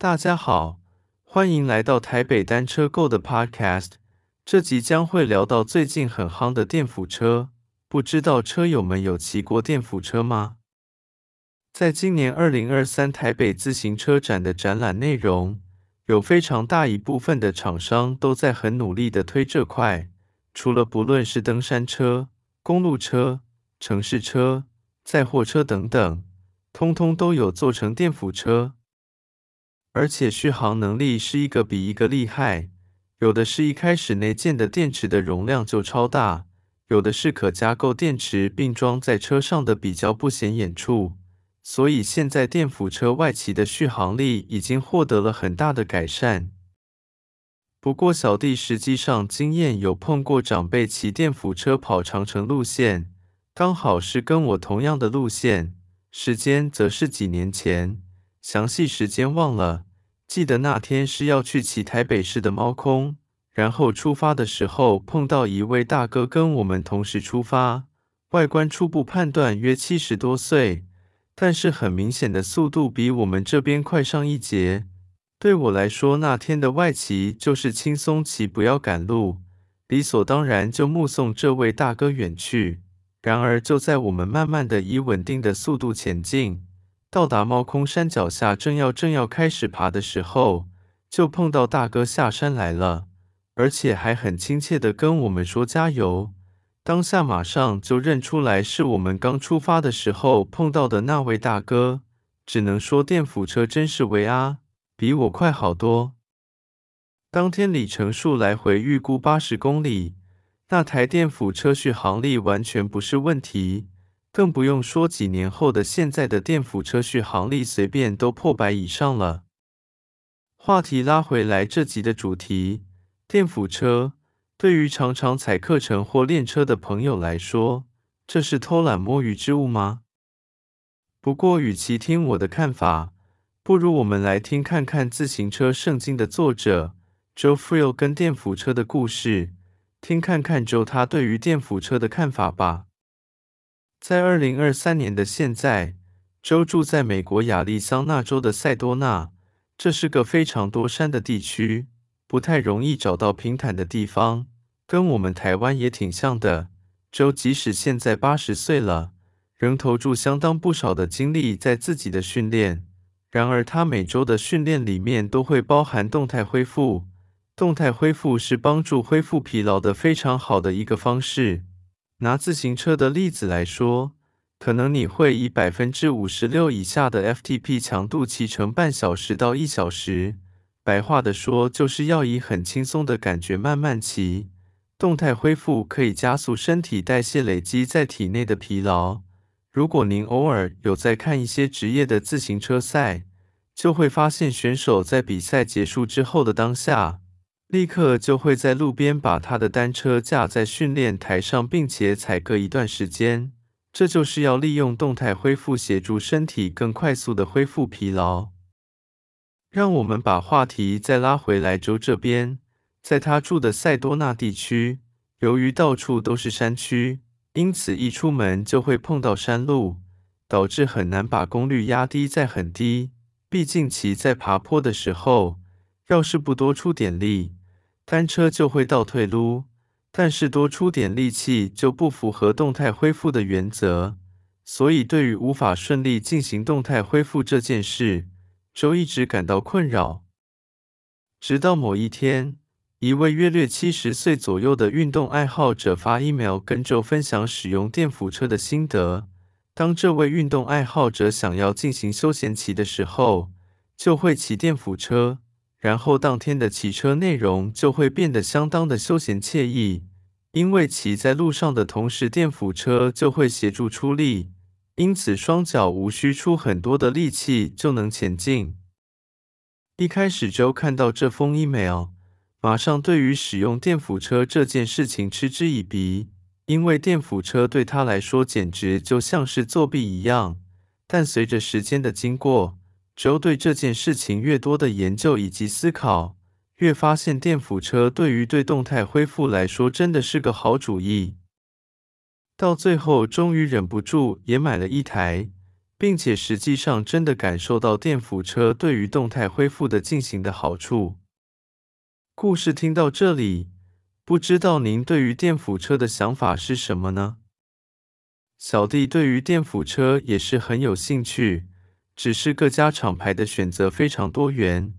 大家好，欢迎来到台北单车购的 Podcast。这集将会聊到最近很夯的电辅车，不知道车友们有骑过电辅车吗？在今年二零二三台北自行车展的展览内容，有非常大一部分的厂商都在很努力的推这块。除了不论是登山车、公路车、城市车、载货车等等，通通都有做成电辅车。而且续航能力是一个比一个厉害，有的是一开始内建的电池的容量就超大，有的是可加购电池并装在车上的比较不显眼处，所以现在电辅车外骑的续航力已经获得了很大的改善。不过小弟实际上经验有碰过长辈骑电辅车跑长程路线，刚好是跟我同样的路线，时间则是几年前，详细时间忘了。记得那天是要去骑台北市的猫空，然后出发的时候碰到一位大哥跟我们同时出发，外观初步判断约七十多岁，但是很明显的速度比我们这边快上一截。对我来说，那天的外骑就是轻松骑，不要赶路，理所当然就目送这位大哥远去。然而就在我们慢慢的以稳定的速度前进。到达猫空山脚下，正要正要开始爬的时候，就碰到大哥下山来了，而且还很亲切的跟我们说加油。当下马上就认出来是我们刚出发的时候碰到的那位大哥，只能说电辅车真是威啊，比我快好多。当天里程数来回预估八十公里，那台电辅车续航力完全不是问题。更不用说几年后的现在的电辅车续航力随便都破百以上了。话题拉回来，这集的主题，电辅车对于常常踩课程或练车的朋友来说，这是偷懒摸鱼之物吗？不过，与其听我的看法，不如我们来听看看自行车圣经的作者 Joe Friel 跟电辅车的故事，听看看 Joe 他对于电辅车的看法吧。在二零二三年的现在，周住在美国亚利桑那州的塞多纳，这是个非常多山的地区，不太容易找到平坦的地方，跟我们台湾也挺像的。周即使现在八十岁了，仍投注相当不少的精力在自己的训练。然而，他每周的训练里面都会包含动态恢复，动态恢复是帮助恢复疲劳的非常好的一个方式。拿自行车的例子来说，可能你会以百分之五十六以下的 FTP 强度骑乘半小时到一小时。白话的说，就是要以很轻松的感觉慢慢骑。动态恢复可以加速身体代谢累积在体内的疲劳。如果您偶尔有在看一些职业的自行车赛，就会发现选手在比赛结束之后的当下。立刻就会在路边把他的单车架在训练台上，并且踩个一段时间。这就是要利用动态恢复协助身体更快速的恢复疲劳。让我们把话题再拉回来州这边，在他住的塞多纳地区，由于到处都是山区，因此一出门就会碰到山路，导致很难把功率压低在很低。毕竟骑在爬坡的时候，要是不多出点力，单车就会倒退噜，但是多出点力气就不符合动态恢复的原则，所以对于无法顺利进行动态恢复这件事，周一直感到困扰。直到某一天，一位约略七十岁左右的运动爱好者发 email 跟周分享使用电辅车的心得。当这位运动爱好者想要进行休闲骑的时候，就会骑电辅车。然后当天的骑车内容就会变得相当的休闲惬意，因为骑在路上的同时，电辅车就会协助出力，因此双脚无需出很多的力气就能前进。一开始就看到这封 email，马上对于使用电辅车这件事情嗤之以鼻，因为电辅车对他来说简直就像是作弊一样。但随着时间的经过，只有对这件事情越多的研究以及思考，越发现电辅车对于对动态恢复来说真的是个好主意。到最后，终于忍不住也买了一台，并且实际上真的感受到电辅车对于动态恢复的进行的好处。故事听到这里，不知道您对于电辅车的想法是什么呢？小弟对于电辅车也是很有兴趣，只是各家厂牌的选择非常多元，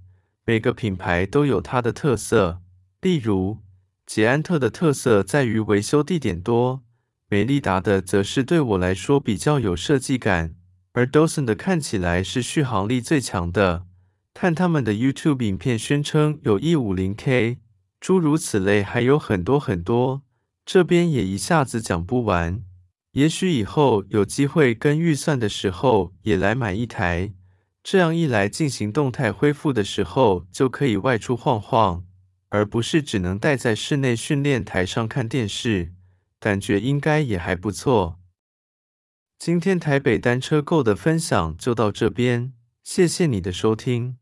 每个品牌都有它的特色。例如，捷安特的特色在于维修地点多，美利达的则是对我来说比较有设计感。而 Dawson 的看起来是续航力最强的，看他们的 YouTube 影片宣称有 E50K，诸如此类还有很多很多，这边也一下子讲不完。也许以后有机会跟预算的时候也来买一台，这样一来进行动态恢复的时候就可以外出晃晃，而不是只能待在室内训练台上看电视，感觉应该也还不错。今天台北单车购的分享就到这边，谢谢你的收听。